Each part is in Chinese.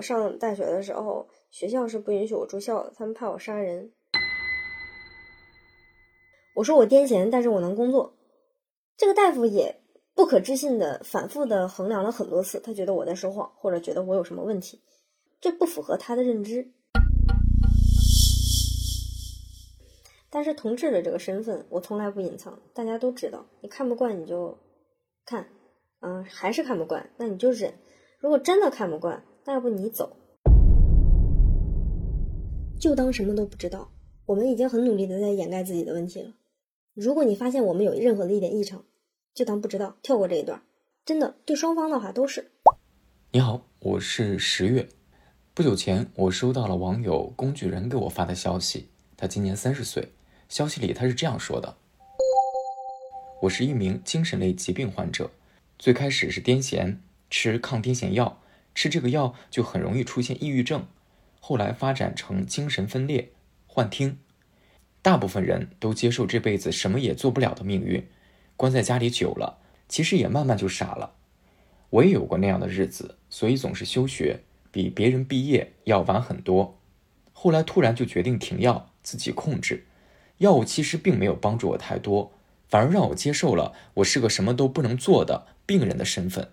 上大学的时候，学校是不允许我住校的，他们怕我杀人。我说我癫痫，但是我能工作。这个大夫也不可置信的反复的衡量了很多次，他觉得我在说谎，或者觉得我有什么问题，这不符合他的认知。但是同志的这个身份，我从来不隐藏，大家都知道。你看不惯你就看，嗯，还是看不惯，那你就忍。如果真的看不惯，那要不你走，就当什么都不知道。我们已经很努力的在掩盖自己的问题了。如果你发现我们有任何的一点异常，就当不知道，跳过这一段。真的，对双方的话都是。你好，我是十月。不久前，我收到了网友工具人给我发的消息，他今年三十岁。消息里他是这样说的：“我是一名精神类疾病患者，最开始是癫痫，吃抗癫痫药，吃这个药就很容易出现抑郁症，后来发展成精神分裂、幻听。”大部分人都接受这辈子什么也做不了的命运，关在家里久了，其实也慢慢就傻了。我也有过那样的日子，所以总是休学，比别人毕业要晚很多。后来突然就决定停药，自己控制。药物其实并没有帮助我太多，反而让我接受了我是个什么都不能做的病人的身份。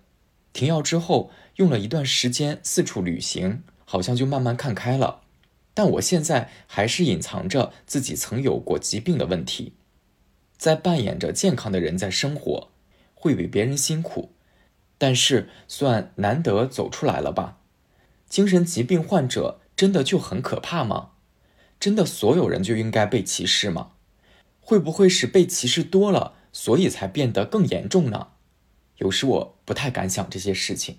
停药之后，用了一段时间四处旅行，好像就慢慢看开了。但我现在还是隐藏着自己曾有过疾病的问题，在扮演着健康的人在生活，会比别人辛苦，但是算难得走出来了吧？精神疾病患者真的就很可怕吗？真的所有人就应该被歧视吗？会不会是被歧视多了，所以才变得更严重呢？有时我不太敢想这些事情。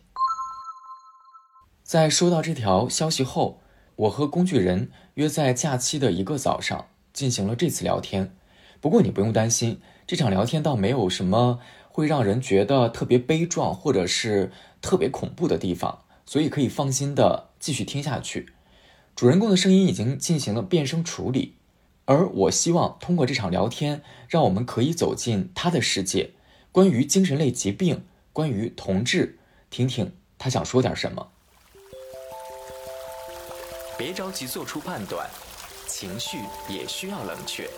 在收到这条消息后。我和工具人约在假期的一个早上进行了这次聊天，不过你不用担心，这场聊天倒没有什么会让人觉得特别悲壮或者是特别恐怖的地方，所以可以放心的继续听下去。主人公的声音已经进行了变声处理，而我希望通过这场聊天，让我们可以走进他的世界，关于精神类疾病，关于同志，听听他想说点什么。别着急做出判断，情绪也需要冷却。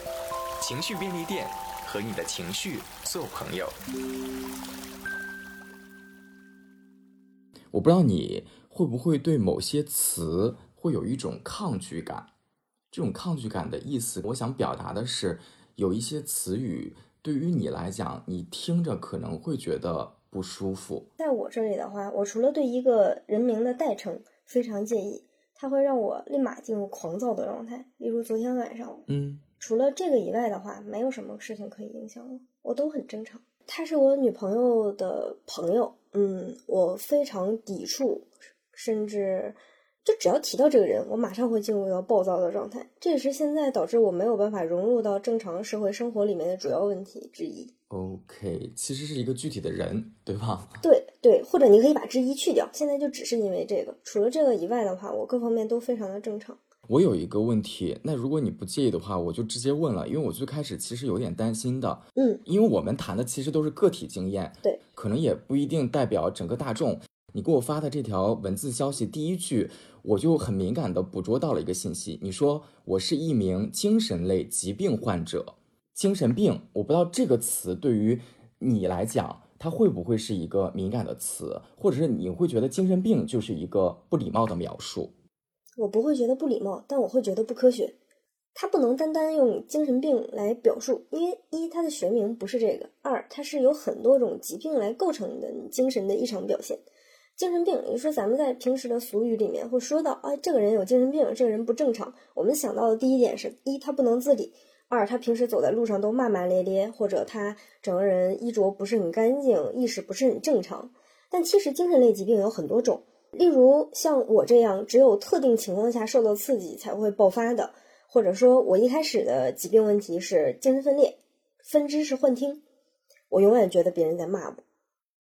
情绪便利店和你的情绪做朋友。我不知道你会不会对某些词会有一种抗拒感。这种抗拒感的意思，我想表达的是，有一些词语对于你来讲，你听着可能会觉得不舒服。在我这里的话，我除了对一个人名的代称非常介意。它会让我立马进入狂躁的状态，例如昨天晚上，嗯，除了这个以外的话，没有什么事情可以影响我，我都很正常。他是我女朋友的朋友，嗯，我非常抵触，甚至。就只要提到这个人，我马上会进入到暴躁的状态。这也是现在导致我没有办法融入到正常社会生活里面的主要问题之一。OK，其实是一个具体的人，对吧？对对，或者你可以把之一去掉。现在就只是因为这个，除了这个以外的话，我各方面都非常的正常。我有一个问题，那如果你不介意的话，我就直接问了，因为我最开始其实有点担心的。嗯，因为我们谈的其实都是个体经验，对，可能也不一定代表整个大众。你给我发的这条文字消息，第一句我就很敏感的捕捉到了一个信息。你说我是一名精神类疾病患者，精神病，我不知道这个词对于你来讲，它会不会是一个敏感的词，或者是你会觉得精神病就是一个不礼貌的描述？我不会觉得不礼貌，但我会觉得不科学。它不能单单用精神病来表述，因为一它的学名不是这个，二它是有很多种疾病来构成的精神的异常表现。精神病，也就是说，咱们在平时的俗语里面会说到，啊，这个人有精神病，这个人不正常。我们想到的第一点是一，他不能自理；二，他平时走在路上都骂骂咧咧，或者他整个人衣着不是很干净，意识不是很正常。但其实精神类疾病有很多种，例如像我这样只有特定情况下受到刺激才会爆发的，或者说我一开始的疾病问题是精神分裂，分支是幻听，我永远觉得别人在骂我。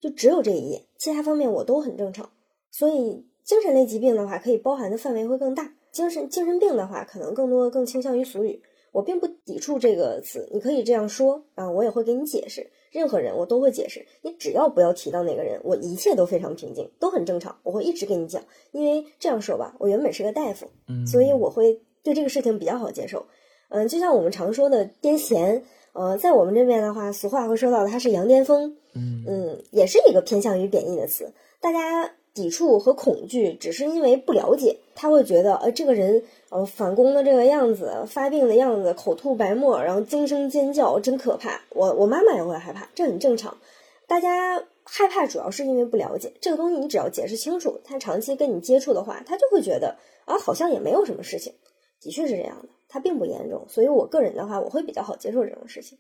就只有这一页，其他方面我都很正常。所以精神类疾病的话，可以包含的范围会更大。精神精神病的话，可能更多更倾向于俗语。我并不抵触这个词，你可以这样说啊，我也会给你解释。任何人我都会解释，你只要不要提到哪个人，我一切都非常平静，都很正常。我会一直跟你讲，因为这样说吧，我原本是个大夫，嗯，所以我会对这个事情比较好接受。嗯，就像我们常说的癫痫，呃，在我们这边的话，俗话会说到它是羊癫疯，嗯嗯，也是一个偏向于贬义的词，大家。抵触和恐惧，只是因为不了解。他会觉得，呃，这个人，呃，反攻的这个样子，发病的样子，口吐白沫，然后惊声尖叫，真可怕。我我妈妈也会害怕，这很正常。大家害怕主要是因为不了解这个东西。你只要解释清楚，他长期跟你接触的话，他就会觉得啊，好像也没有什么事情。的确是这样的，它并不严重。所以我个人的话，我会比较好接受这种事情。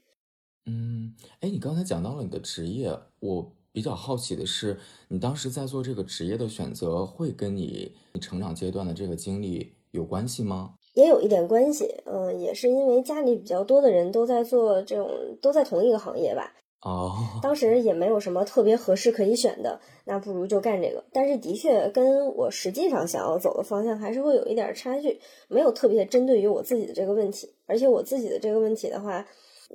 嗯，哎，你刚才讲到了你的职业，我。比较好奇的是，你当时在做这个职业的选择，会跟你成长阶段的这个经历有关系吗？也有一点关系，嗯，也是因为家里比较多的人都在做这种，都在同一个行业吧。哦，当时也没有什么特别合适可以选的，那不如就干这个。但是的确跟我实际上想要走的方向还是会有一点差距，没有特别针对于我自己的这个问题，而且我自己的这个问题的话。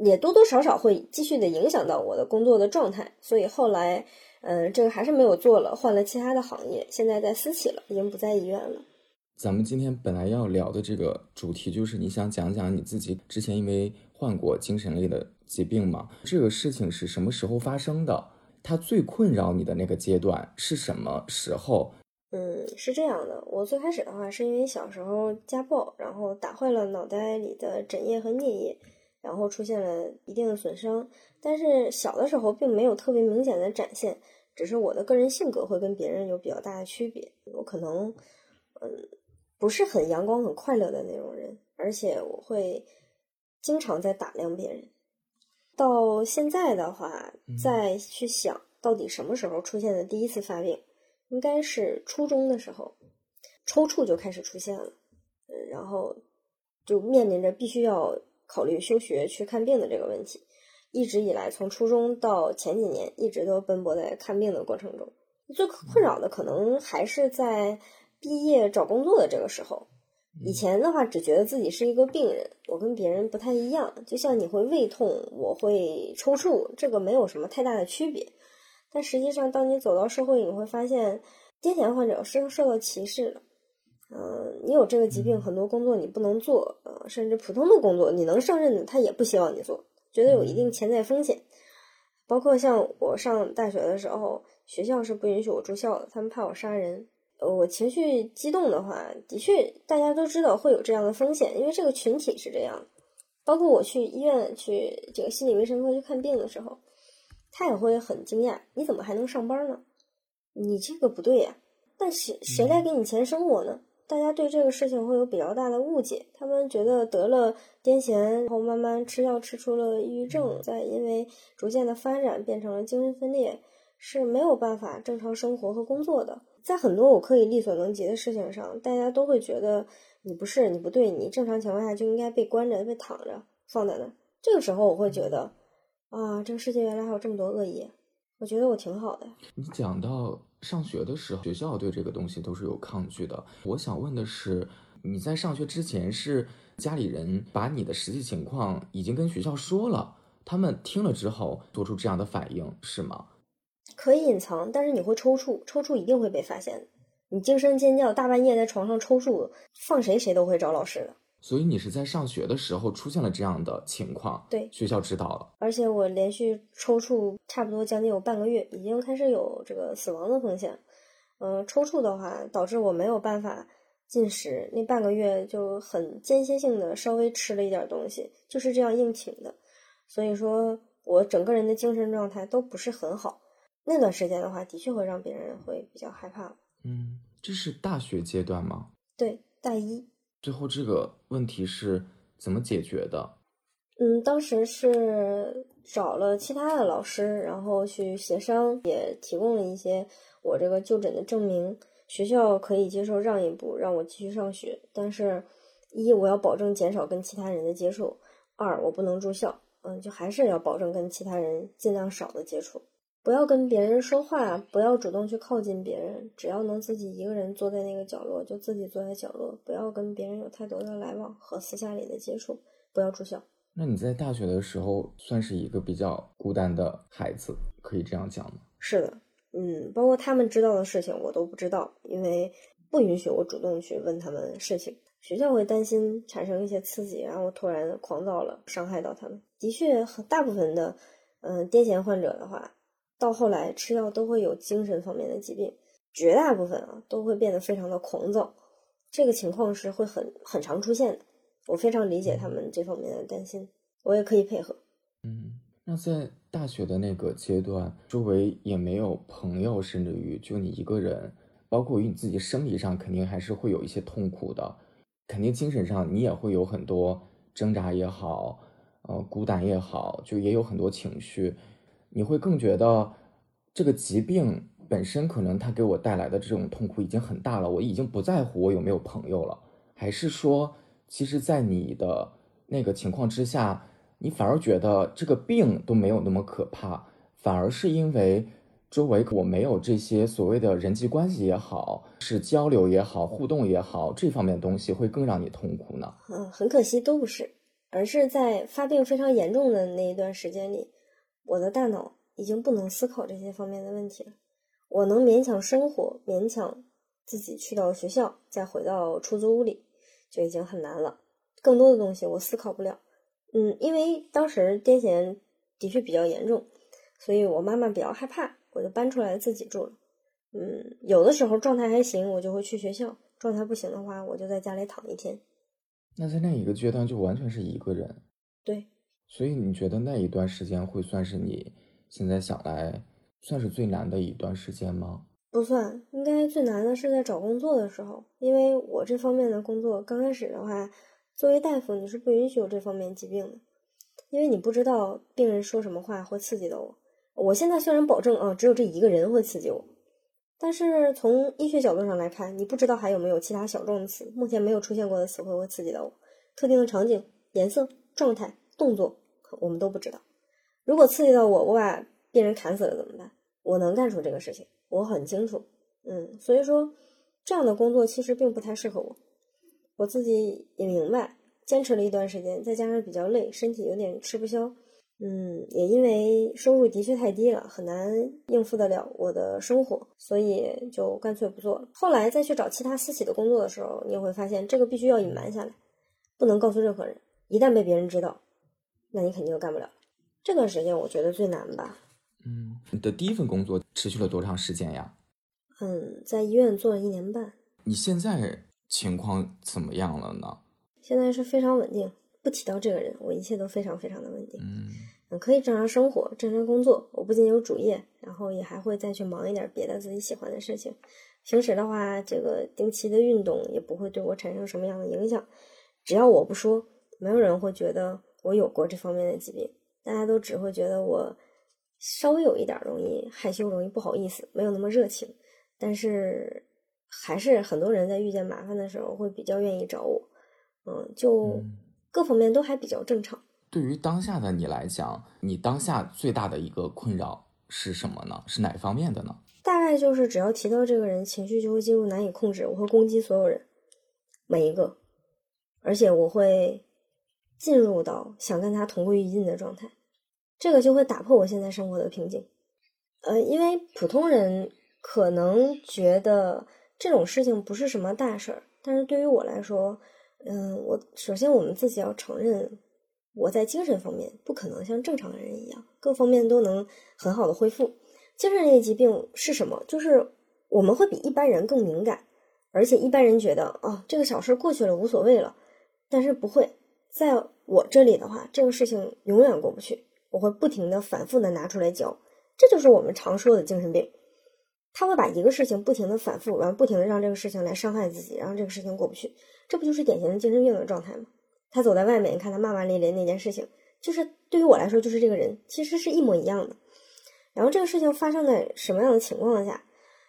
也多多少少会继续的影响到我的工作的状态，所以后来，嗯，这个还是没有做了，换了其他的行业，现在在私企了，已经不在医院了。咱们今天本来要聊的这个主题就是你想讲讲你自己之前因为患过精神类的疾病吗？这个事情是什么时候发生的？它最困扰你的那个阶段是什么时候？嗯，是这样的，我最开始的话是因为小时候家暴，然后打坏了脑袋里的枕叶和颞叶。然后出现了一定的损伤，但是小的时候并没有特别明显的展现，只是我的个人性格会跟别人有比较大的区别。我可能，嗯，不是很阳光、很快乐的那种人，而且我会经常在打量别人。到现在的话，再去想到底什么时候出现的第一次发病，应该是初中的时候，抽搐就开始出现了，嗯，然后就面临着必须要。考虑休学去看病的这个问题，一直以来从初中到前几年，一直都奔波在看病的过程中。最困扰的可能还是在毕业找工作的这个时候。以前的话，只觉得自己是一个病人，我跟别人不太一样。就像你会胃痛，我会抽搐，这个没有什么太大的区别。但实际上，当你走到社会，你会发现癫痫患者是受到歧视的。嗯，你有这个疾病，很多工作你不能做，呃，甚至普通的工作你能胜任的，他也不希望你做，觉得有一定潜在风险。包括像我上大学的时候，学校是不允许我住校的，他们怕我杀人。呃，我情绪激动的话，的确大家都知道会有这样的风险，因为这个群体是这样。包括我去医院去这个心理卫生科去看病的时候，他也会很惊讶，你怎么还能上班呢？你这个不对呀，但谁谁来给你钱生活呢？大家对这个事情会有比较大的误解，他们觉得得了癫痫，然后慢慢吃药吃出了抑郁症，再因为逐渐的发展变成了精神分裂，是没有办法正常生活和工作的。在很多我可以力所能及的事情上，大家都会觉得你不是你不对，你正常情况下就应该被关着被躺着放在那。这个时候我会觉得，啊，这个世界原来还有这么多恶意，我觉得我挺好的。你讲到。上学的时候，学校对这个东西都是有抗拒的。我想问的是，你在上学之前是家里人把你的实际情况已经跟学校说了，他们听了之后做出这样的反应是吗？可以隐藏，但是你会抽搐，抽搐一定会被发现。你惊声尖叫，大半夜在床上抽搐，放谁谁都会找老师的。所以你是在上学的时候出现了这样的情况，对，学校知道了，而且我连续抽搐差不多将近有半个月，已经开始有这个死亡的风险。嗯，抽搐的话导致我没有办法进食，那半个月就很间歇性的稍微吃了一点东西，就是这样硬挺的。所以说我整个人的精神状态都不是很好。那段时间的话，的确会让别人会比较害怕。嗯，这是大学阶段吗？对，大一。最后这个问题是怎么解决的？嗯，当时是找了其他的老师，然后去协商，也提供了一些我这个就诊的证明。学校可以接受让一步，让我继续上学。但是，一我要保证减少跟其他人的接触；二我不能住校。嗯，就还是要保证跟其他人尽量少的接触。不要跟别人说话，不要主动去靠近别人，只要能自己一个人坐在那个角落，就自己坐在角落，不要跟别人有太多的来往和私下里的接触，不要住校。那你在大学的时候算是一个比较孤单的孩子，可以这样讲吗？是的，嗯，包括他们知道的事情我都不知道，因为不允许我主动去问他们事情。学校会担心产生一些刺激，然后突然狂躁了，伤害到他们。的确，很大部分的，嗯，癫痫患者的话，到后来吃药都会有精神方面的疾病，绝大部分啊都会变得非常的狂躁。这个情况是会很很常出现的。我非常理解他们这方面的担心，我也可以配合。嗯，那在大学的那个阶段，周围也没有朋友，甚至于就你一个人，包括于你自己生理上，肯定还是会有一些痛苦的。肯定精神上你也会有很多挣扎也好，呃，孤单也好，就也有很多情绪。你会更觉得这个疾病本身可能它给我带来的这种痛苦已经很大了，我已经不在乎我有没有朋友了，还是说，其实，在你的那个情况之下，你反而觉得这个病都没有那么可怕，反而是因为。周围我没有这些所谓的人际关系也好，是交流也好，互动也好，这方面的东西会更让你痛苦呢？嗯，很可惜都不是，而是在发病非常严重的那一段时间里，我的大脑已经不能思考这些方面的问题了。我能勉强生活，勉强自己去到学校，再回到出租屋里，就已经很难了。更多的东西我思考不了。嗯，因为当时癫痫的确比较严重，所以我妈妈比较害怕。我就搬出来自己住了，嗯，有的时候状态还行，我就会去学校；状态不行的话，我就在家里躺一天。那在那一个阶段就完全是一个人，对。所以你觉得那一段时间会算是你现在想来算是最难的一段时间吗？不算，应该最难的是在找工作的时候，因为我这方面的工作刚开始的话，作为大夫你是不允许有这方面疾病的，因为你不知道病人说什么话会刺激到我。我现在虽然保证啊，只有这一个人会刺激我，但是从医学角度上来看，你不知道还有没有其他小众词，目前没有出现过的词汇会刺激到我。特定的场景、颜色、状态、动作，我们都不知道。如果刺激到我，我把病人砍死了怎么办？我能干出这个事情，我很清楚。嗯，所以说这样的工作其实并不太适合我。我自己也明白，坚持了一段时间，再加上比较累，身体有点吃不消。嗯，也因为收入的确太低了，很难应付得了我的生活，所以就干脆不做了。后来再去找其他私企的工作的时候，你也会发现这个必须要隐瞒下来，不能告诉任何人。一旦被别人知道，那你肯定就干不了。这段时间我觉得最难吧。嗯，你的第一份工作持续了多长时间呀？嗯，在医院做了一年半。你现在情况怎么样了呢？现在是非常稳定。不提到这个人，我一切都非常非常的稳定，嗯，可以正常生活、正常工作。我不仅有主业，然后也还会再去忙一点别的自己喜欢的事情。平时的话，这个定期的运动也不会对我产生什么样的影响。只要我不说，没有人会觉得我有过这方面的疾病。大家都只会觉得我稍微有一点容易害羞、容易不好意思，没有那么热情。但是还是很多人在遇见麻烦的时候会比较愿意找我。嗯，就。各方面都还比较正常。对于当下的你来讲，你当下最大的一个困扰是什么呢？是哪方面的呢？大概就是只要提到这个人，情绪就会进入难以控制，我会攻击所有人，每一个，而且我会进入到想跟他同归于尽的状态，这个就会打破我现在生活的平静。呃，因为普通人可能觉得这种事情不是什么大事儿，但是对于我来说。嗯，我首先我们自己要承认，我在精神方面不可能像正常人一样，各方面都能很好的恢复。精神类疾病是什么？就是我们会比一般人更敏感，而且一般人觉得哦，这个小事过去了无所谓了，但是不会，在我这里的话，这个事情永远过不去，我会不停的反复的拿出来教，这就是我们常说的精神病。他会把一个事情不停的反复，然后不停的让这个事情来伤害自己，然后这个事情过不去。这不就是典型的精神病的状态吗？他走在外面，你看他骂骂咧咧那件事情，就是对于我来说，就是这个人其实是一模一样的。然后这个事情发生在什么样的情况下？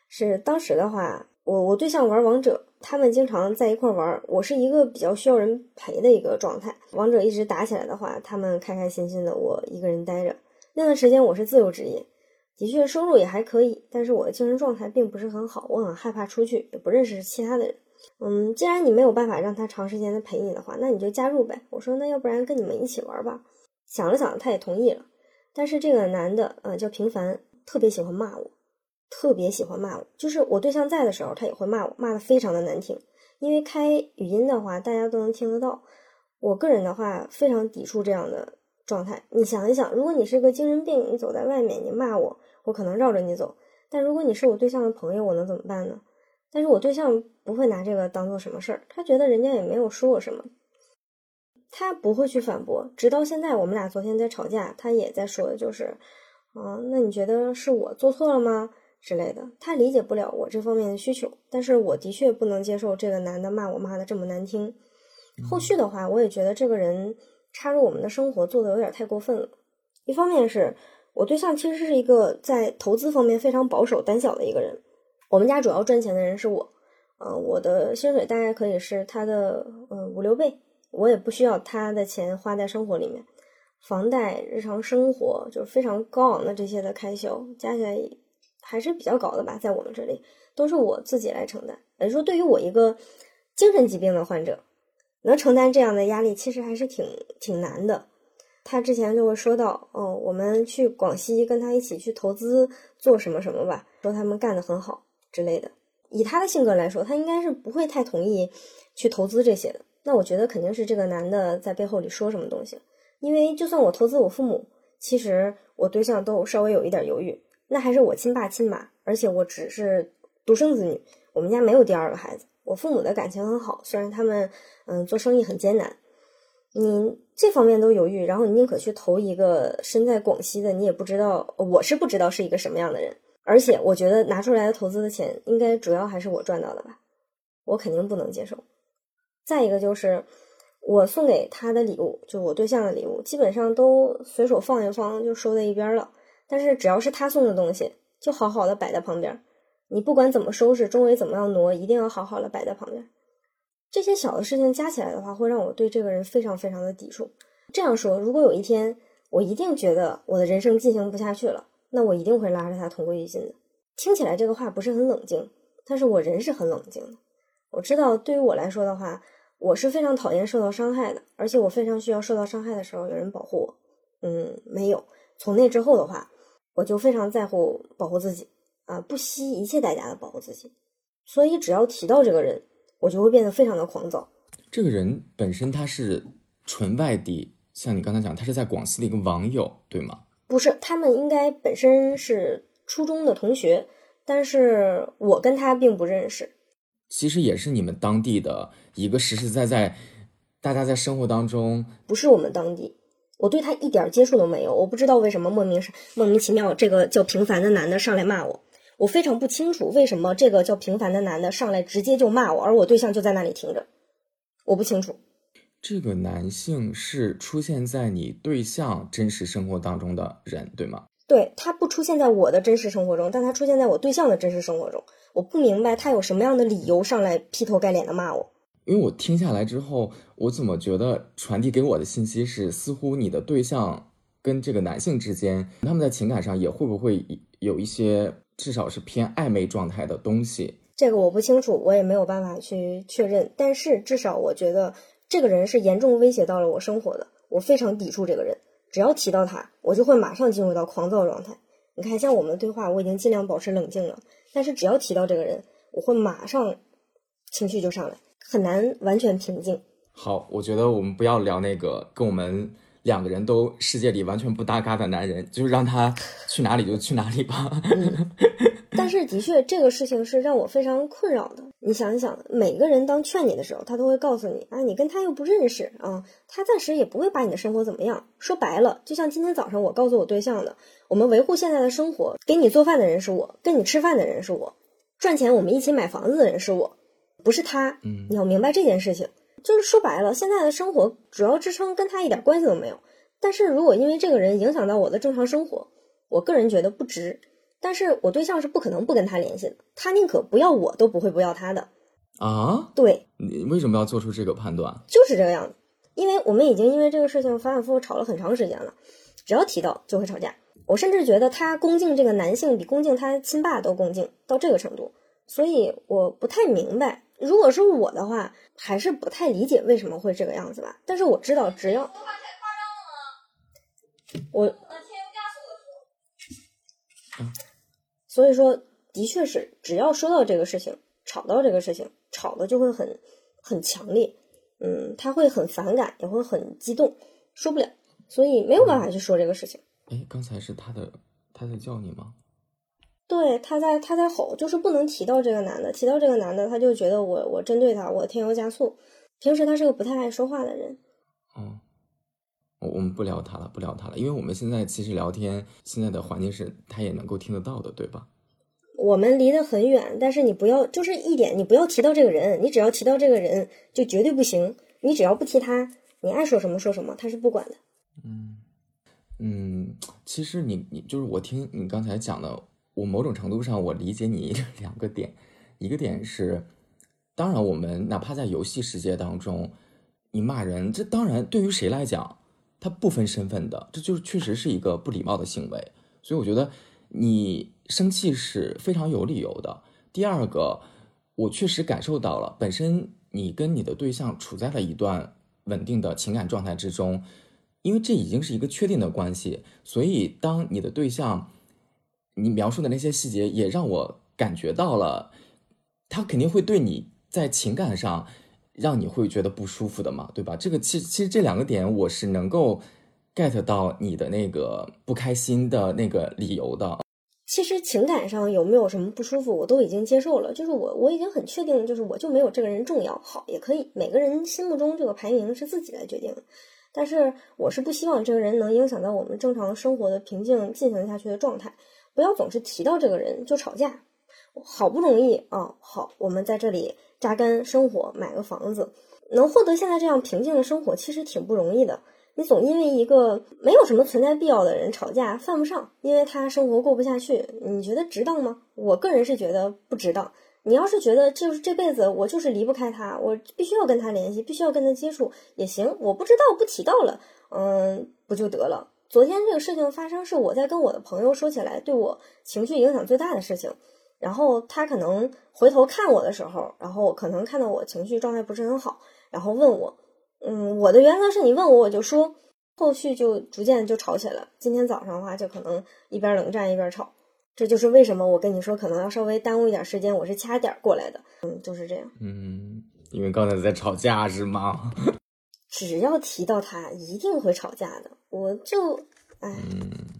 是当时的话，我我对象玩王者，他们经常在一块玩，我是一个比较需要人陪的一个状态。王者一直打起来的话，他们开开心心的，我一个人待着。那段时间我是自由职业，的确收入也还可以，但是我的精神状态并不是很好，我很害怕出去，也不认识其他的人。嗯，既然你没有办法让他长时间的陪你的话，那你就加入呗。我说那要不然跟你们一起玩吧。想了想，他也同意了。但是这个男的，呃，叫平凡，特别喜欢骂我，特别喜欢骂我。就是我对象在的时候，他也会骂我，骂的非常的难听。因为开语音的话，大家都能听得到。我个人的话，非常抵触这样的状态。你想一想，如果你是个精神病，你走在外面，你骂我，我可能绕着你走。但如果你是我对象的朋友，我能怎么办呢？但是我对象不会拿这个当做什么事儿，他觉得人家也没有说我什么。他不会去反驳，直到现在，我们俩昨天在吵架，他也在说的，就是，啊，那你觉得是我做错了吗？之类的，他理解不了我这方面的需求，但是我的确不能接受这个男的骂我骂的这么难听。后续的话，我也觉得这个人插入我们的生活做的有点太过分了。一方面是我对象其实是一个在投资方面非常保守胆小的一个人，我们家主要赚钱的人是我，呃，我的薪水大概可以是他的呃五六倍。我也不需要他的钱花在生活里面，房贷、日常生活就是非常高昂的这些的开销，加起来还是比较高的吧，在我们这里都是我自己来承担。也就是说，对于我一个精神疾病的患者，能承担这样的压力，其实还是挺挺难的。他之前就会说到，哦，我们去广西跟他一起去投资做什么什么吧，说他们干得很好之类的。以他的性格来说，他应该是不会太同意去投资这些的。那我觉得肯定是这个男的在背后里说什么东西，因为就算我投资我父母，其实我对象都稍微有一点犹豫，那还是我亲爸亲妈，而且我只是独生子女，我们家没有第二个孩子，我父母的感情很好，虽然他们嗯做生意很艰难，你这方面都犹豫，然后你宁可去投一个身在广西的，你也不知道，我是不知道是一个什么样的人，而且我觉得拿出来的投资的钱，应该主要还是我赚到的吧，我肯定不能接受。再一个就是我送给他的礼物，就我对象的礼物，基本上都随手放一放就收在一边了。但是只要是他送的东西，就好好的摆在旁边。你不管怎么收拾，周围怎么样挪，一定要好好的摆在旁边。这些小的事情加起来的话，会让我对这个人非常非常的抵触。这样说，如果有一天我一定觉得我的人生进行不下去了，那我一定会拉着他同归于尽的。听起来这个话不是很冷静，但是我人是很冷静的。我知道，对于我来说的话。我是非常讨厌受到伤害的，而且我非常需要受到伤害的时候有人保护我。嗯，没有。从那之后的话，我就非常在乎保护自己啊，不惜一切代价的保护自己。所以只要提到这个人，我就会变得非常的狂躁。这个人本身他是纯外地，像你刚才讲，他是在广西的一个网友，对吗？不是，他们应该本身是初中的同学，但是我跟他并不认识。其实也是你们当地的一个实实在在，大家在生活当中不是我们当地，我对他一点接触都没有，我不知道为什么莫名是莫名其妙这个叫平凡的男的上来骂我，我非常不清楚为什么这个叫平凡的男的上来直接就骂我，而我对象就在那里听着，我不清楚。这个男性是出现在你对象真实生活当中的人，对吗？对他不出现在我的真实生活中，但他出现在我对象的真实生活中。我不明白他有什么样的理由上来劈头盖脸的骂我，因为我听下来之后，我怎么觉得传递给我的信息是，似乎你的对象跟这个男性之间，他们在情感上也会不会有一些至少是偏暧昧状态的东西？这个我不清楚，我也没有办法去确认。但是至少我觉得这个人是严重威胁到了我生活的，我非常抵触这个人。只要提到他，我就会马上进入到狂躁状态。你看，像我们的对话，我已经尽量保持冷静了。但是只要提到这个人，我会马上情绪就上来，很难完全平静。好，我觉得我们不要聊那个跟我们两个人都世界里完全不搭嘎的男人，就让他去哪里就去哪里吧。但是的确，这个事情是让我非常困扰的。你想一想，每个人当劝你的时候，他都会告诉你啊，你跟他又不认识啊，他暂时也不会把你的生活怎么样。说白了，就像今天早上我告诉我对象的，我们维护现在的生活，给你做饭的人是我，跟你吃饭的人是我，赚钱我们一起买房子的人是我，不是他。嗯，你要明白这件事情，就是说白了，现在的生活主要支撑跟他一点关系都没有。但是如果因为这个人影响到我的正常生活，我个人觉得不值。但是我对象是不可能不跟他联系的，他宁可不要我都不会不要他的啊。对，你为什么要做出这个判断？就是这个样子，因为我们已经因为这个事情反反复复吵了很长时间了，只要提到就会吵架。我甚至觉得他恭敬这个男性比恭敬他亲爸都恭敬到这个程度，所以我不太明白，如果是我的话，还是不太理解为什么会这个样子吧。但是我知道，只要我所以说，的确是，只要说到这个事情，吵到这个事情，吵的就会很很强烈，嗯，他会很反感，也会很激动，说不了，所以没有办法去说这个事情。哎，刚才是他的他在叫你吗？对，他在他在吼，就是不能提到这个男的，提到这个男的，他就觉得我我针对他，我添油加醋。平时他是个不太爱说话的人。哦，我我们不聊他了，不聊他了，因为我们现在其实聊天，现在的环境是他也能够听得到的，对吧？我们离得很远，但是你不要，就是一点，你不要提到这个人，你只要提到这个人，就绝对不行。你只要不提他，你爱说什么说什么，他是不管的。嗯嗯，其实你你就是我听你刚才讲的，我某种程度上我理解你 两个点，一个点是，当然我们哪怕在游戏世界当中，你骂人，这当然对于谁来讲，他不分身份的，这就是确实是一个不礼貌的行为，所以我觉得你生气是非常有理由的。第二个，我确实感受到了，本身你跟你的对象处在了一段稳定的情感状态之中。因为这已经是一个确定的关系，所以当你的对象，你描述的那些细节也让我感觉到了，他肯定会对你在情感上让你会觉得不舒服的嘛，对吧？这个其其实这两个点我是能够 get 到你的那个不开心的那个理由的。其实情感上有没有什么不舒服，我都已经接受了，就是我我已经很确定，就是我就没有这个人重要。好，也可以，每个人心目中这个排名是自己来决定。但是我是不希望这个人能影响到我们正常生活的平静进行下去的状态，不要总是提到这个人就吵架。好不容易啊，好，我们在这里扎根生活，买个房子，能获得现在这样平静的生活，其实挺不容易的。你总因为一个没有什么存在必要的人吵架，犯不上，因为他生活过不下去，你觉得值当吗？我个人是觉得不值当。你要是觉得就是这辈子我就是离不开他，我必须要跟他联系，必须要跟他接触也行。我不知道不提到了，嗯，不就得了？昨天这个事情发生是我在跟我的朋友说起来，对我情绪影响最大的事情。然后他可能回头看我的时候，然后可能看到我情绪状态不是很好，然后问我，嗯，我的原则是你问我我就说，后续就逐渐就吵起来了。今天早上的话就可能一边冷战一边吵。这就是为什么我跟你说可能要稍微耽误一点时间，我是掐点过来的。嗯，就是这样。嗯，因为刚才在吵架是吗？只要提到他，一定会吵架的。我就，哎，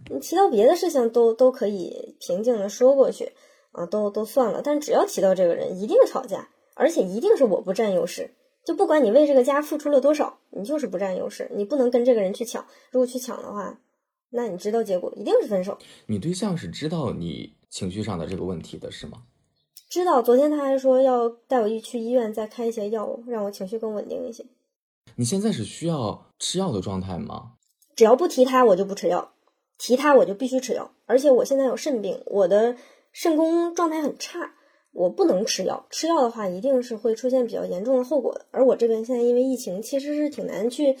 你提到别的事情都都可以平静的说过去啊，都都算了。但只要提到这个人，一定吵架，而且一定是我不占优势。就不管你为这个家付出了多少，你就是不占优势，你不能跟这个人去抢。如果去抢的话。那你知道结果一定是分手。你对象是知道你情绪上的这个问题的是吗？知道，昨天他还说要带我去医院再开一些药物，让我情绪更稳定一些。你现在是需要吃药的状态吗？只要不提他，我就不吃药；提他，我就必须吃药。而且我现在有肾病，我的肾功状态很差，我不能吃药。吃药的话，一定是会出现比较严重的后果的。而我这边现在因为疫情，其实是挺难去。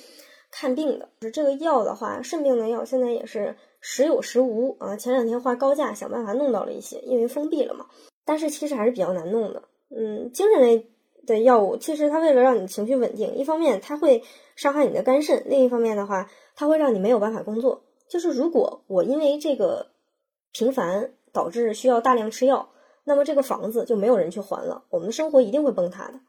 看病的，就是这个药的话，肾病的药现在也是时有时无啊。前两天花高价想办法弄到了一些，因为封闭了嘛。但是其实还是比较难弄的。嗯，精神类的药物，其实它为了让你情绪稳定，一方面它会伤害你的肝肾，另一方面的话，它会让你没有办法工作。就是如果我因为这个频繁导致需要大量吃药，那么这个房子就没有人去还了，我们的生活一定会崩塌的，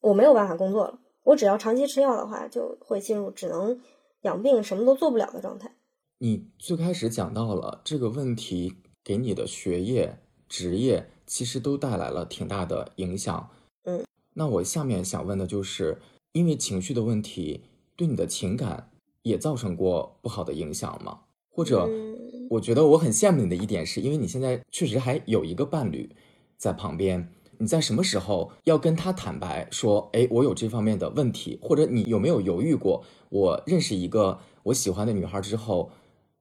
我没有办法工作了。我只要长期吃药的话，就会进入只能养病、什么都做不了的状态。你最开始讲到了这个问题，给你的学业、职业其实都带来了挺大的影响。嗯，那我下面想问的就是，因为情绪的问题，对你的情感也造成过不好的影响吗？或者，我觉得我很羡慕你的一点，是因为你现在确实还有一个伴侣在旁边。你在什么时候要跟他坦白说，哎，我有这方面的问题，或者你有没有犹豫过？我认识一个我喜欢的女孩之后，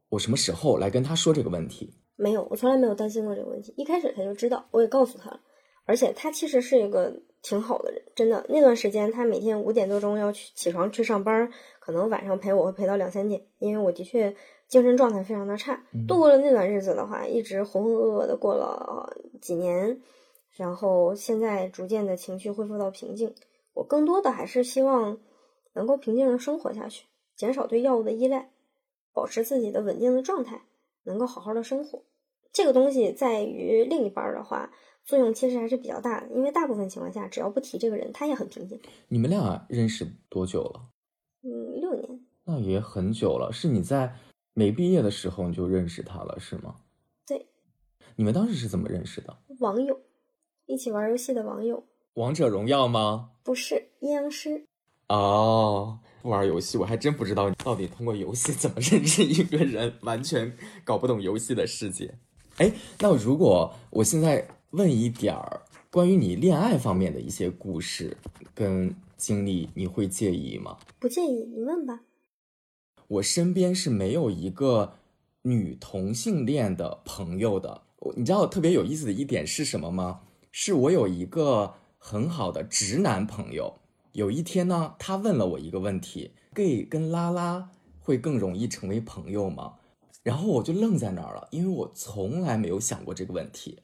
我什么时候来跟她说这个问题？没有，我从来没有担心过这个问题。一开始他就知道，我也告诉他了，而且他其实是一个挺好的人，真的。那段时间他每天五点多钟要去起床去上班，可能晚上陪我会陪到两三点，因为我的确精神状态非常的差。度过了那段日子的话，一直浑浑噩噩的过了几年，然后现在逐渐的情绪恢复到平静。我更多的还是希望能够平静的生活下去，减少对药物的依赖，保持自己的稳定的状态，能够好好的生活。这个东西在于另一半的话，作用其实还是比较大的，因为大部分情况下，只要不提这个人，他也很平静。你们俩认识多久了？嗯，六年。那也很久了。是你在没毕业的时候你就认识他了，是吗？对。你们当时是怎么认识的？网友，一起玩游戏的网友。王者荣耀吗？不是，阴阳师。哦，不玩游戏，我还真不知道到底通过游戏 怎么认识一个人，完全搞不懂游戏的世界。哎，那如果我现在问一点儿关于你恋爱方面的一些故事跟经历，你会介意吗？不介意，你问吧。我身边是没有一个女同性恋的朋友的。你知道特别有意思的一点是什么吗？是我有一个很好的直男朋友。有一天呢，他问了我一个问题：gay 跟拉拉会更容易成为朋友吗？然后我就愣在那儿了，因为我从来没有想过这个问题。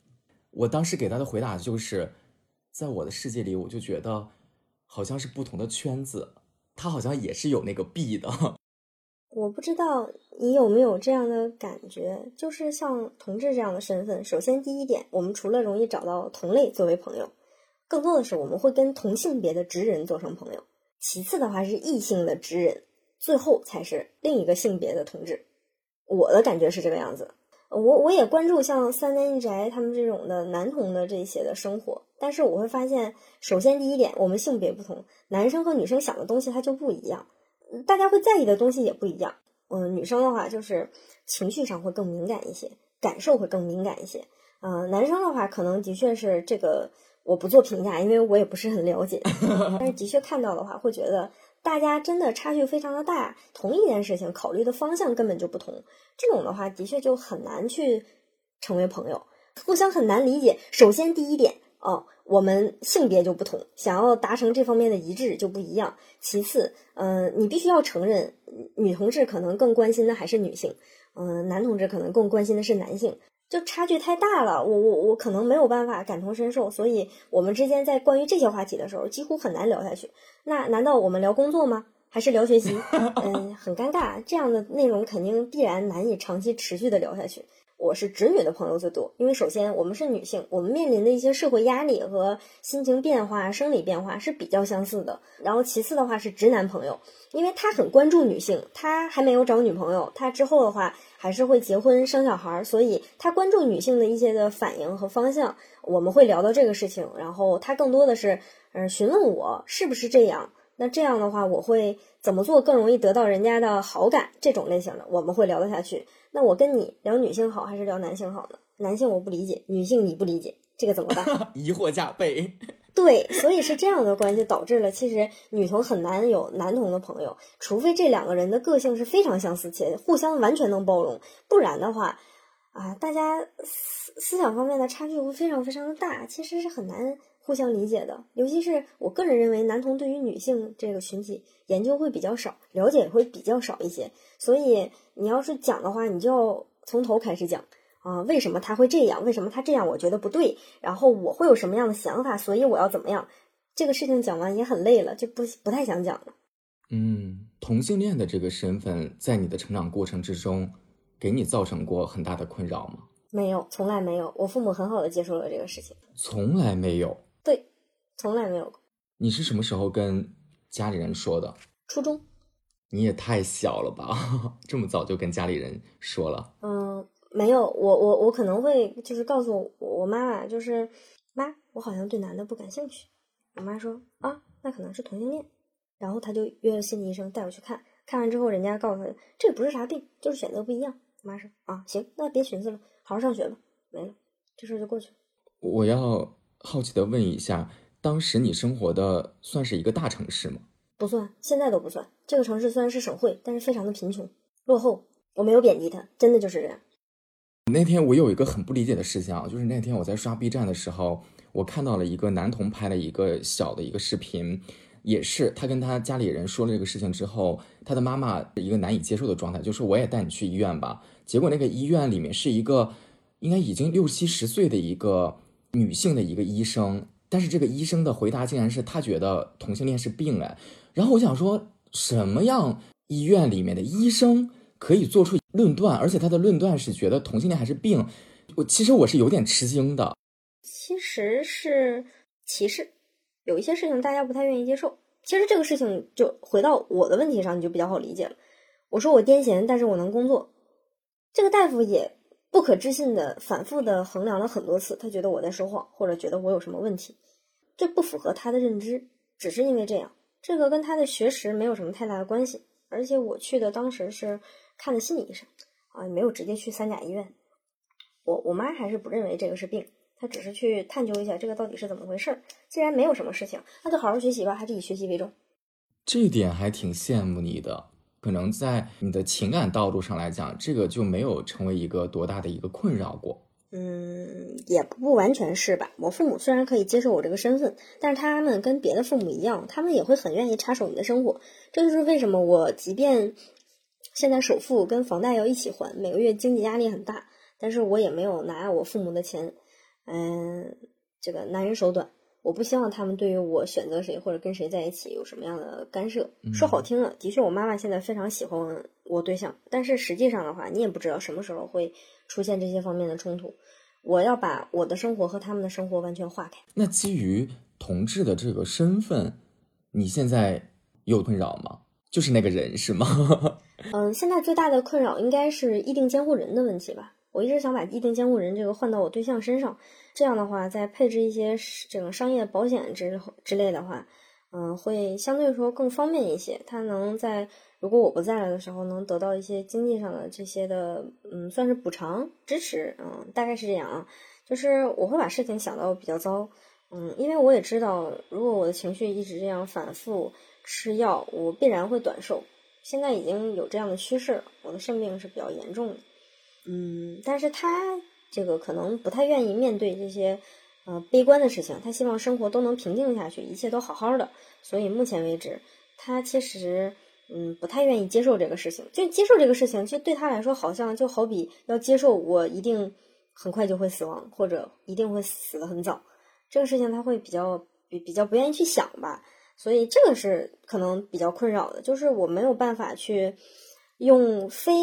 我当时给他的回答就是，在我的世界里，我就觉得好像是不同的圈子，他好像也是有那个币的。我不知道你有没有这样的感觉，就是像同志这样的身份。首先，第一点，我们除了容易找到同类作为朋友，更多的是我们会跟同性别的直人做成朋友。其次的话是异性的直人，最后才是另一个性别的同志。我的感觉是这个样子，我我也关注像三男一宅他们这种的男同的这些的生活，但是我会发现，首先第一点，我们性别不同，男生和女生想的东西它就不一样，大家会在意的东西也不一样。嗯，女生的话就是情绪上会更敏感一些，感受会更敏感一些。嗯，男生的话可能的确是这个，我不做评价，因为我也不是很了解，但是的确看到的话会觉得。大家真的差距非常的大，同一件事情考虑的方向根本就不同，这种的话的确就很难去成为朋友，互相很难理解。首先第一点哦，我们性别就不同，想要达成这方面的一致就不一样。其次，嗯，你必须要承认，女同志可能更关心的还是女性，嗯，男同志可能更关心的是男性。就差距太大了，我我我可能没有办法感同身受，所以我们之间在关于这些话题的时候，几乎很难聊下去。那难道我们聊工作吗？还是聊学习？嗯，很尴尬，这样的内容肯定必然难以长期持续的聊下去。我是直女的朋友最多，因为首先我们是女性，我们面临的一些社会压力和心情变化、生理变化是比较相似的。然后其次的话是直男朋友，因为他很关注女性，他还没有找女朋友，他之后的话还是会结婚生小孩，所以他关注女性的一些的反应和方向，我们会聊到这个事情。然后他更多的是嗯询问我是不是这样，那这样的话我会怎么做更容易得到人家的好感？这种类型的我们会聊得下去。那我跟你聊女性好还是聊男性好呢？男性我不理解，女性你不理解，这个怎么办？疑惑加倍。对，所以是这样的关系导致了，其实女同很难有男同的朋友，除非这两个人的个性是非常相似且互相完全能包容，不然的话，啊，大家思思想方面的差距会非常非常的大，其实是很难。互相理解的，尤其是我个人认为，男同对于女性这个群体研究会比较少，了解会比较少一些。所以你要是讲的话，你就要从头开始讲啊，为什么他会这样？为什么他这样？我觉得不对。然后我会有什么样的想法？所以我要怎么样？这个事情讲完也很累了，就不不太想讲了。嗯，同性恋的这个身份，在你的成长过程之中，给你造成过很大的困扰吗？没有，从来没有。我父母很好的接受了这个事情。从来没有。对，从来没有过。你是什么时候跟家里人说的？初中。你也太小了吧，这么早就跟家里人说了？嗯，没有，我我我可能会就是告诉我妈妈，就是妈，我好像对男的不感兴趣。我妈说啊，那可能是同性恋。然后他就约了心理医生带我去看，看完之后人家告诉他这不是啥病，就是选择不一样。我妈说啊，行，那别寻思了，好好上学吧。没了，这事儿就过去了。我要。好奇的问一下，当时你生活的算是一个大城市吗？不算，现在都不算。这个城市虽然是省会，但是非常的贫穷落后。我没有贬低它，真的就是这样。那天我有一个很不理解的事情啊，就是那天我在刷 B 站的时候，我看到了一个男童拍了一个小的一个视频，也是他跟他家里人说了这个事情之后，他的妈妈一个难以接受的状态，就说我也带你去医院吧。结果那个医院里面是一个应该已经六七十岁的一个女性的一个医生，但是这个医生的回答竟然是他觉得同性恋是病哎。然后我想说，什么样医院里面的医生可以做出论断，而且他的论断是觉得同性恋还是病？我其实我是有点吃惊的。其实是歧视，有一些事情大家不太愿意接受。其实这个事情就回到我的问题上，你就比较好理解了。我说我癫痫，但是我能工作。这个大夫也不可置信的反复的衡量了很多次，他觉得我在说谎，或者觉得我有什么问题，这不符合他的认知。只是因为这样，这个跟他的学识没有什么太大的关系。而且我去的当时是看的心理医生啊，没有直接去三甲医院。我我妈还是不认为这个是病。她只是去探究一下这个到底是怎么回事儿。既然没有什么事情，那就好好学习吧，还是以学习为重。这点还挺羡慕你的。可能在你的情感道路上来讲，这个就没有成为一个多大的一个困扰过。嗯，也不完全是吧。我父母虽然可以接受我这个身份，但是他们跟别的父母一样，他们也会很愿意插手你的生活。这就是为什么我即便现在首付跟房贷要一起还，每个月经济压力很大，但是我也没有拿我父母的钱。嗯，这个男人手短，我不希望他们对于我选择谁或者跟谁在一起有什么样的干涉。说好听了，的确，我妈妈现在非常喜欢我对象，但是实际上的话，你也不知道什么时候会出现这些方面的冲突。我要把我的生活和他们的生活完全划开。那基于同志的这个身份，你现在有困扰吗？就是那个人是吗？嗯，现在最大的困扰应该是议定监护人的问题吧。我一直想把议定监护人这个换到我对象身上，这样的话，再配置一些这个商业保险之之类的话，嗯，会相对说更方便一些。他能在如果我不在了的时候，能得到一些经济上的这些的，嗯，算是补偿支持，嗯，大概是这样啊。就是我会把事情想到比较糟，嗯，因为我也知道，如果我的情绪一直这样反复吃药，我必然会短寿。现在已经有这样的趋势了，我的肾病是比较严重的。嗯，但是他这个可能不太愿意面对这些，呃，悲观的事情。他希望生活都能平静下去，一切都好好的。所以目前为止，他其实嗯不太愿意接受这个事情。就接受这个事情，就对他来说，好像就好比要接受我一定很快就会死亡，或者一定会死的很早。这个事情他会比较比比较不愿意去想吧。所以这个是可能比较困扰的，就是我没有办法去用非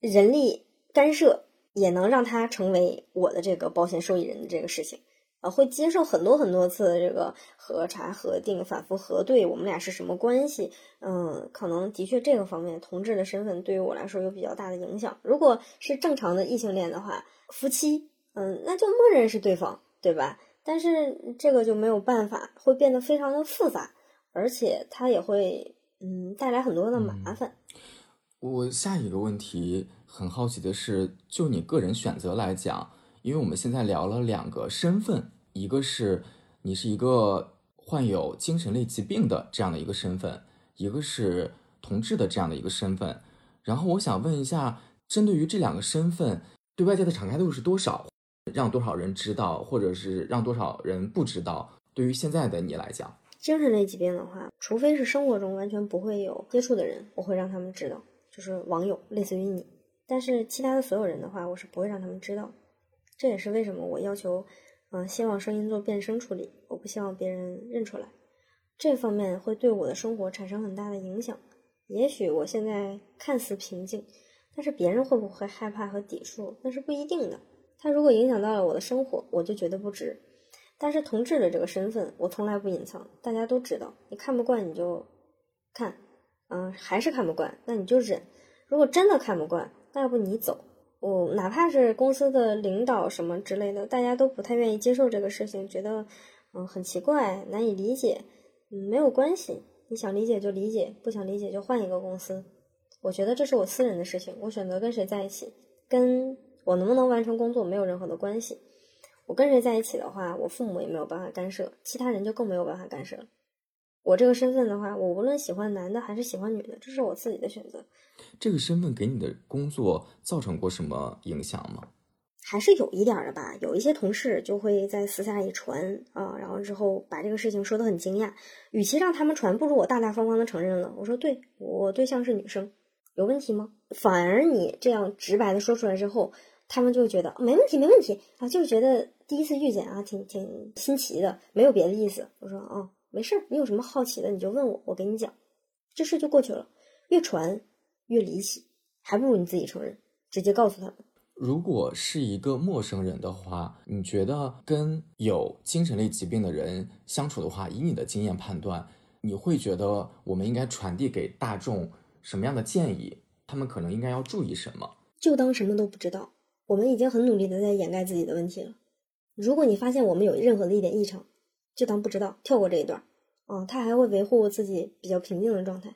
人力。干涉也能让他成为我的这个保险受益人的这个事情，啊，会接受很多很多次的这个核查、核定、反复核对我们俩是什么关系。嗯，可能的确这个方面同志的身份对于我来说有比较大的影响。如果是正常的异性恋的话，夫妻，嗯，那就默认是对方，对吧？但是这个就没有办法，会变得非常的复杂，而且它也会嗯带来很多的麻烦。我下一个问题。很好奇的是，就你个人选择来讲，因为我们现在聊了两个身份，一个是你是一个患有精神类疾病的这样的一个身份，一个是同志的这样的一个身份。然后我想问一下，针对于这两个身份，对外界的敞开度是多少？让多少人知道，或者是让多少人不知道？对于现在的你来讲，精神类疾病的话，除非是生活中完全不会有接触的人，我会让他们知道，就是网友，类似于你。但是其他的所有人的话，我是不会让他们知道。这也是为什么我要求，嗯，希望声音做变声处理，我不希望别人认出来。这方面会对我的生活产生很大的影响。也许我现在看似平静，但是别人会不会害怕和抵触，那是不一定的。他如果影响到了我的生活，我就觉得不值。但是同志的这个身份，我从来不隐藏，大家都知道。你看不惯你就看，嗯，还是看不惯，那你就忍。如果真的看不惯，那要不你走，我哪怕是公司的领导什么之类的，大家都不太愿意接受这个事情，觉得嗯很奇怪，难以理解。嗯，没有关系，你想理解就理解，不想理解就换一个公司。我觉得这是我私人的事情，我选择跟谁在一起，跟我能不能完成工作没有任何的关系。我跟谁在一起的话，我父母也没有办法干涉，其他人就更没有办法干涉了。我这个身份的话，我无论喜欢男的还是喜欢女的，这是我自己的选择。这个身份给你的工作造成过什么影响吗？还是有一点的吧。有一些同事就会在私下里传啊，然后之后把这个事情说得很惊讶。与其让他们传，不如我大大方方的承认了。我说对，我对象是女生，有问题吗？反而你这样直白的说出来之后，他们就会觉得没问题，没问题啊，就是觉得第一次遇见啊，挺挺新奇的，没有别的意思。我说啊，没事儿，你有什么好奇的你就问我，我给你讲，这事就过去了。越传越离奇，还不如你自己承认，直接告诉他们。如果是一个陌生人的话，你觉得跟有精神类疾病的人相处的话，以你的经验判断，你会觉得我们应该传递给大众什么样的建议？他们可能应该要注意什么？就当什么都不知道。我们已经很努力的在掩盖自己的问题了。如果你发现我们有任何的一点异常，就当不知道，跳过这一段。嗯，他还会维护自己比较平静的状态。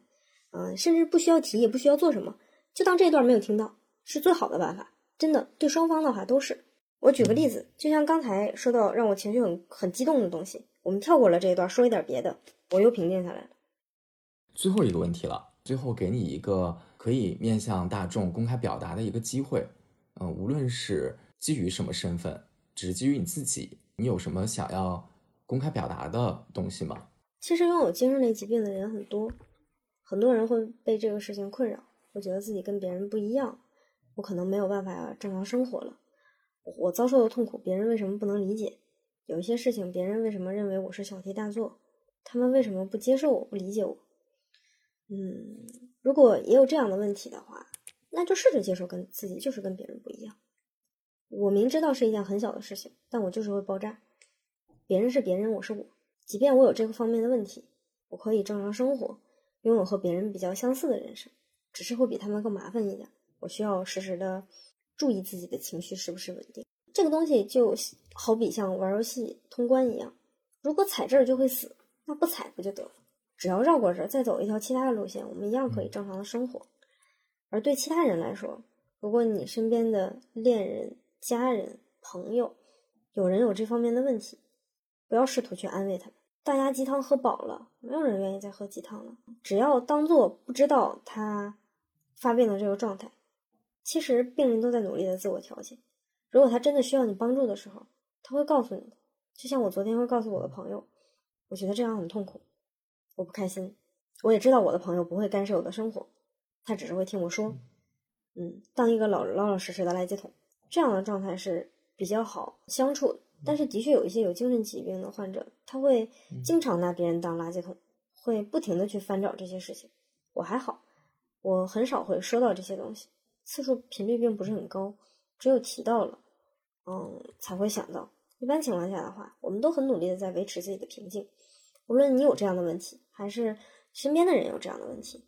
嗯，甚至不需要提，也不需要做什么，就当这一段没有听到，是最好的办法。真的，对双方的话都是。我举个例子，就像刚才说到让我情绪很很激动的东西，我们跳过了这一段，说一点别的，我又平静下来了。最后一个问题了，最后给你一个可以面向大众公开表达的一个机会。嗯，无论是基于什么身份，只是基于你自己，你有什么想要公开表达的东西吗？其实拥有精神类疾病的人很多，很多人会被这个事情困扰，会觉得自己跟别人不一样。我可能没有办法正常生活了，我遭受的痛苦，别人为什么不能理解？有一些事情，别人为什么认为我是小题大做？他们为什么不接受我，不理解我？嗯，如果也有这样的问题的话，那就试着接受跟自己就是跟别人不一样。我明知道是一件很小的事情，但我就是会爆炸。别人是别人，我是我。即便我有这个方面的问题，我可以正常生活，拥有和别人比较相似的人生，只是会比他们更麻烦一点。我需要时时的注意自己的情绪是不是稳定。这个东西就好比像玩游戏通关一样，如果踩这儿就会死，那不踩不就得了？只要绕过这儿，再走一条其他的路线，我们一样可以正常的生活。而对其他人来说，如果你身边的恋人、家人、朋友有人有这方面的问题，不要试图去安慰他们。大家鸡汤喝饱了，没有人愿意再喝鸡汤了。只要当做不知道他发病的这个状态。其实病人都在努力的自我调节。如果他真的需要你帮助的时候，他会告诉你的。就像我昨天会告诉我的朋友，我觉得这样很痛苦，我不开心。我也知道我的朋友不会干涉我的生活，他只是会听我说，嗯，当一个老老老实实的垃圾桶。这样的状态是比较好相处的。但是的确有一些有精神疾病的患者，他会经常拿别人当垃圾桶，会不停的去翻找这些事情。我还好，我很少会收到这些东西。次数频率并不是很高，只有提到了，嗯，才会想到。一般情况下的话，我们都很努力的在维持自己的平静。无论你有这样的问题，还是身边的人有这样的问题，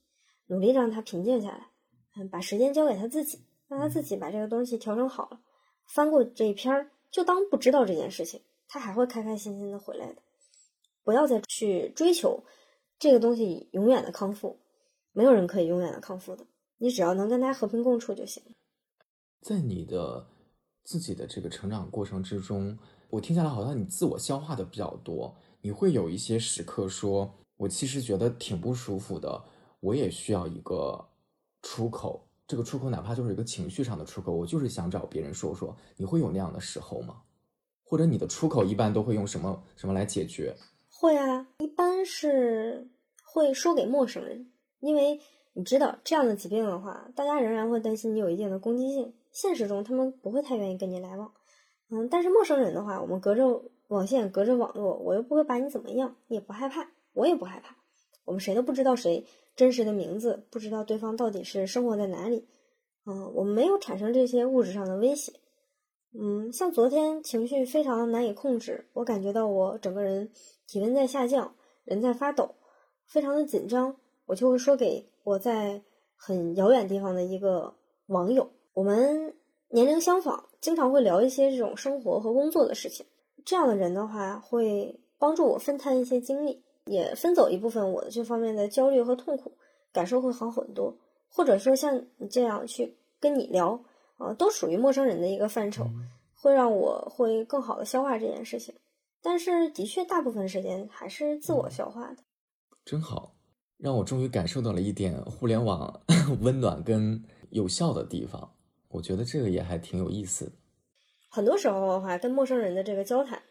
努力让他平静下来，嗯，把时间交给他自己，让他自己把这个东西调整好了，翻过这一篇儿，就当不知道这件事情，他还会开开心心的回来的。不要再去追求这个东西永远的康复，没有人可以永远的康复的。你只要能跟他和平共处就行。在你的自己的这个成长过程之中，我听下来好像你自我消化的比较多。你会有一些时刻说：“我其实觉得挺不舒服的，我也需要一个出口。这个出口哪怕就是一个情绪上的出口，我就是想找别人说说。”你会有那样的时候吗？或者你的出口一般都会用什么什么来解决？会啊，一般是会说给陌生人，因为。你知道这样的疾病的话，大家仍然会担心你有一定的攻击性。现实中，他们不会太愿意跟你来往。嗯，但是陌生人的话，我们隔着网线，隔着网络，我又不会把你怎么样，你也不害怕，我也不害怕。我们谁都不知道谁真实的名字，不知道对方到底是生活在哪里。嗯，我们没有产生这些物质上的威胁。嗯，像昨天情绪非常难以控制，我感觉到我整个人体温在下降，人在发抖，非常的紧张，我就会说给。我在很遥远地方的一个网友，我们年龄相仿，经常会聊一些这种生活和工作的事情。这样的人的话，会帮助我分摊一些精力，也分走一部分我的这方面的焦虑和痛苦，感受会好很多。或者说像你这样去跟你聊，啊，都属于陌生人的一个范畴，会让我会更好的消化这件事情。但是的确，大部分时间还是自我消化的。真好。让我终于感受到了一点互联网 温暖跟有效的地方，我觉得这个也还挺有意思的。很多时候的话，跟陌生人的这个交谈，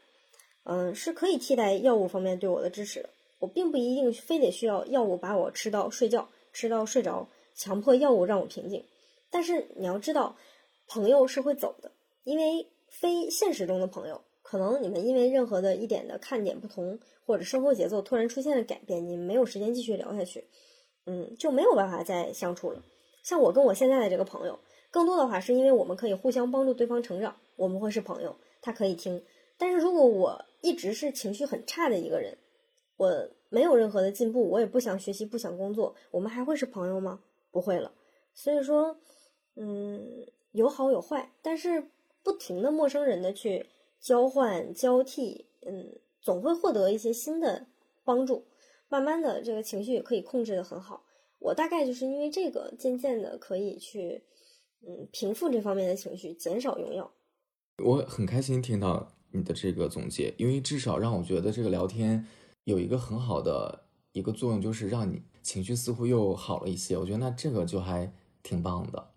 嗯，是可以替代药物方面对我的支持的。我并不一定非得需要药物把我吃到睡觉，吃到睡着，强迫药物让我平静。但是你要知道，朋友是会走的，因为非现实中的朋友，可能你们因为任何的一点的看点不同，或者生活节奏突然出现了改变，你们没有时间继续聊下去，嗯，就没有办法再相处了。像我跟我现在的这个朋友，更多的话是因为我们可以互相帮助对方成长，我们会是朋友，他可以听。但是如果我一直是情绪很差的一个人，我没有任何的进步，我也不想学习，不想工作，我们还会是朋友吗？不会了。所以说，嗯，有好有坏，但是不停的陌生人的去交换交替，嗯，总会获得一些新的帮助，慢慢的这个情绪也可以控制的很好。我大概就是因为这个，渐渐的可以去，嗯，平复这方面的情绪，减少用药。我很开心听到你的这个总结，因为至少让我觉得这个聊天。有一个很好的一个作用，就是让你情绪似乎又好了一些。我觉得那这个就还挺棒的。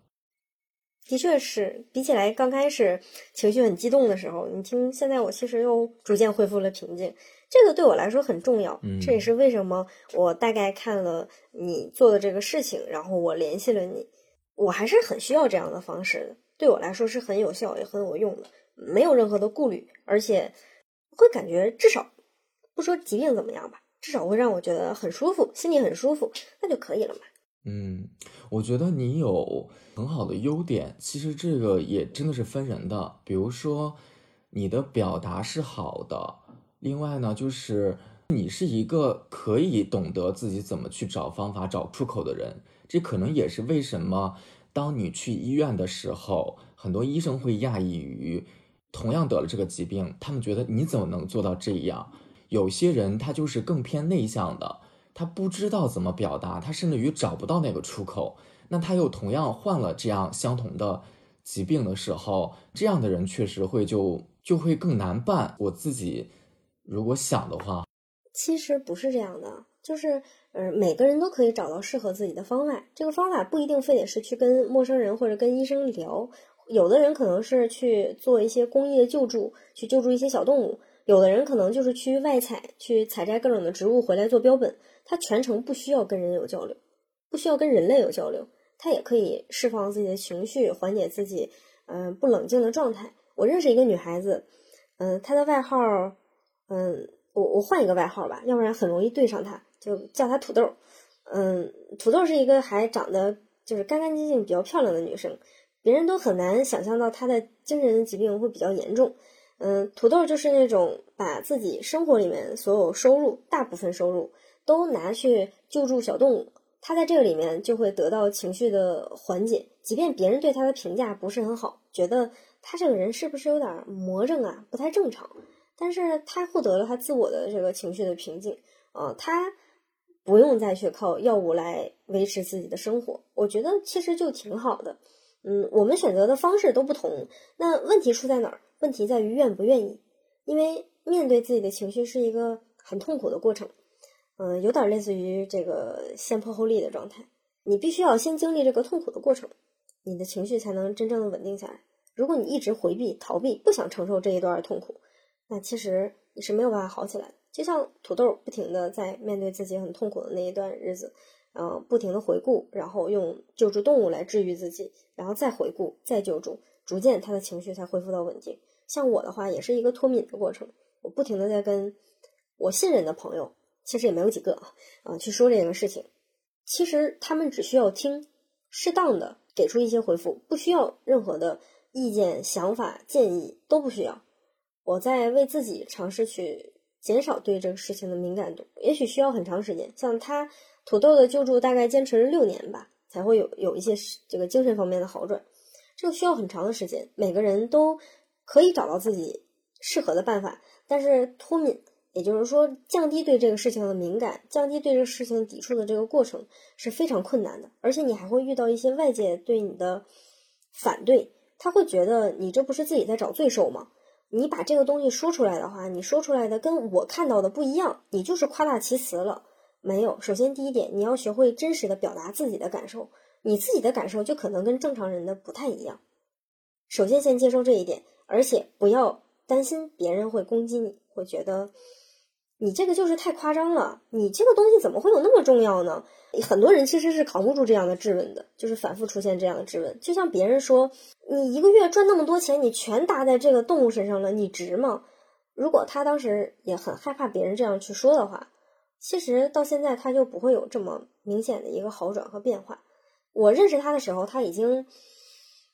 的确是，比起来刚开始情绪很激动的时候，你听现在我其实又逐渐恢复了平静。这个对我来说很重要，这也是为什么我大概看了你做的这个事情，然后我联系了你。我还是很需要这样的方式的，对我来说是很有效也很有用的，没有任何的顾虑，而且会感觉至少。不说疾病怎么样吧，至少会让我觉得很舒服，心里很舒服，那就可以了嘛。嗯，我觉得你有很好的优点，其实这个也真的是分人的。比如说，你的表达是好的，另外呢，就是你是一个可以懂得自己怎么去找方法、找出口的人。这可能也是为什么当你去医院的时候，很多医生会讶异于同样得了这个疾病，他们觉得你怎么能做到这样。有些人他就是更偏内向的，他不知道怎么表达，他甚至于找不到那个出口。那他又同样患了这样相同的疾病的时候，这样的人确实会就就会更难办。我自己如果想的话，其实不是这样的，就是呃，每个人都可以找到适合自己的方法。这个方法不一定非得是去跟陌生人或者跟医生聊，有的人可能是去做一些公益的救助，去救助一些小动物。有的人可能就是去外采，去采摘各种的植物回来做标本，他全程不需要跟人有交流，不需要跟人类有交流，他也可以释放自己的情绪，缓解自己嗯不冷静的状态。我认识一个女孩子，嗯，她的外号，嗯，我我换一个外号吧，要不然很容易对上她，就叫她土豆。嗯，土豆是一个还长得就是干干净净、比较漂亮的女生，别人都很难想象到她的精神疾病会比较严重。嗯，土豆就是那种把自己生活里面所有收入，大部分收入都拿去救助小动物，他在这个里面就会得到情绪的缓解。即便别人对他的评价不是很好，觉得他这个人是不是有点魔怔啊，不太正常，但是他获得了他自我的这个情绪的平静，啊，他不用再去靠药物来维持自己的生活，我觉得其实就挺好的。嗯，我们选择的方式都不同，那问题出在哪儿？问题在于愿不愿意，因为面对自己的情绪是一个很痛苦的过程，嗯，有点类似于这个先破后立的状态。你必须要先经历这个痛苦的过程，你的情绪才能真正的稳定下来。如果你一直回避、逃避，不想承受这一段痛苦，那其实你是没有办法好起来的。就像土豆不停的在面对自己很痛苦的那一段日子，嗯，不停的回顾，然后用救助动物来治愈自己，然后再回顾、再救助，逐渐他的情绪才恢复到稳定。像我的话，也是一个脱敏的过程。我不停的在跟我信任的朋友，其实也没有几个啊，啊，去说这个事情。其实他们只需要听，适当的给出一些回复，不需要任何的意见、想法、建议，都不需要。我在为自己尝试去减少对这个事情的敏感度，也许需要很长时间。像他土豆的救助，大概坚持了六年吧，才会有有一些这个精神方面的好转。这个需要很长的时间，每个人都。可以找到自己适合的办法，但是脱敏，也就是说降低对这个事情的敏感，降低对这个事情抵触的这个过程是非常困难的，而且你还会遇到一些外界对你的反对，他会觉得你这不是自己在找罪受吗？你把这个东西说出来的话，你说出来的跟我看到的不一样，你就是夸大其词了。没有，首先第一点，你要学会真实的表达自己的感受，你自己的感受就可能跟正常人的不太一样。首先先接受这一点。而且不要担心别人会攻击你，会觉得你这个就是太夸张了，你这个东西怎么会有那么重要呢？很多人其实是扛不住这样的质问的，就是反复出现这样的质问。就像别人说，你一个月赚那么多钱，你全搭在这个动物身上了，你值吗？如果他当时也很害怕别人这样去说的话，其实到现在他就不会有这么明显的一个好转和变化。我认识他的时候，他已经，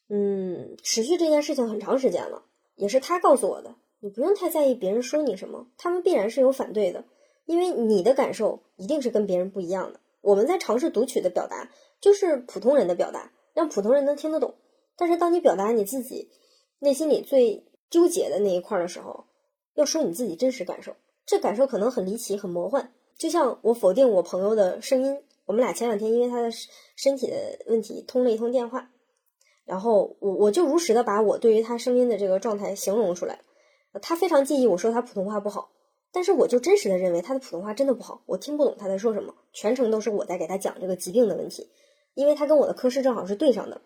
嗯，持续这件事情很长时间了，也是他告诉我的。你不用太在意别人说你什么，他们必然是有反对的，因为你的感受一定是跟别人不一样的。我们在尝试读取的表达，就是普通人的表达，让普通人能听得懂。但是当你表达你自己内心里最纠结的那一块的时候，要说你自己真实感受，这感受可能很离奇、很魔幻。就像我否定我朋友的声音，我们俩前两天因为他的身体的问题通了一通电话，然后我我就如实的把我对于他声音的这个状态形容出来，他非常介意我说他普通话不好，但是我就真实的认为他的普通话真的不好，我听不懂他在说什么，全程都是我在给他讲这个疾病的问题，因为他跟我的科室正好是对上的，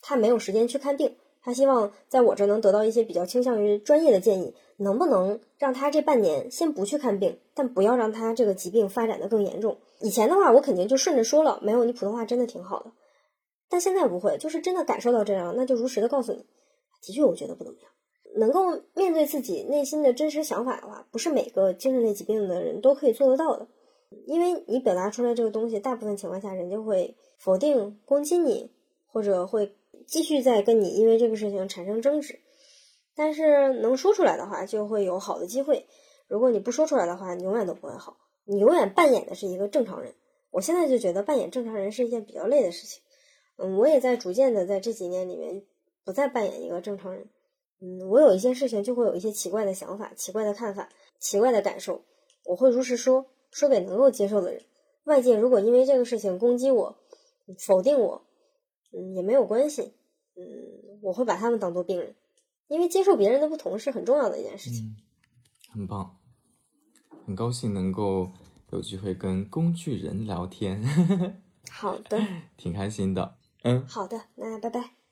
他没有时间去看病。他希望在我这能得到一些比较倾向于专业的建议，能不能让他这半年先不去看病，但不要让他这个疾病发展的更严重。以前的话，我肯定就顺着说了，没有你普通话真的挺好的，但现在不会，就是真的感受到这样，那就如实的告诉你，的确我觉得不怎么样。能够面对自己内心的真实想法的话，不是每个精神类疾病的人都可以做得到的，因为你表达出来这个东西，大部分情况下人就会否定、攻击你，或者会。继续在跟你因为这个事情产生争执，但是能说出来的话，就会有好的机会。如果你不说出来的话，你永远都不会好。你永远扮演的是一个正常人。我现在就觉得扮演正常人是一件比较累的事情。嗯，我也在逐渐的在这几年里面不再扮演一个正常人。嗯，我有一些事情就会有一些奇怪的想法、奇怪的看法、奇怪的感受，我会如实说，说给能够接受的人。外界如果因为这个事情攻击我、否定我。嗯，也没有关系。嗯，我会把他们当做病人，因为接受别人的不同是很重要的一件事情。很棒，很高兴能够有机会跟工具人聊天。好的，挺开心的。嗯，好的，那拜拜。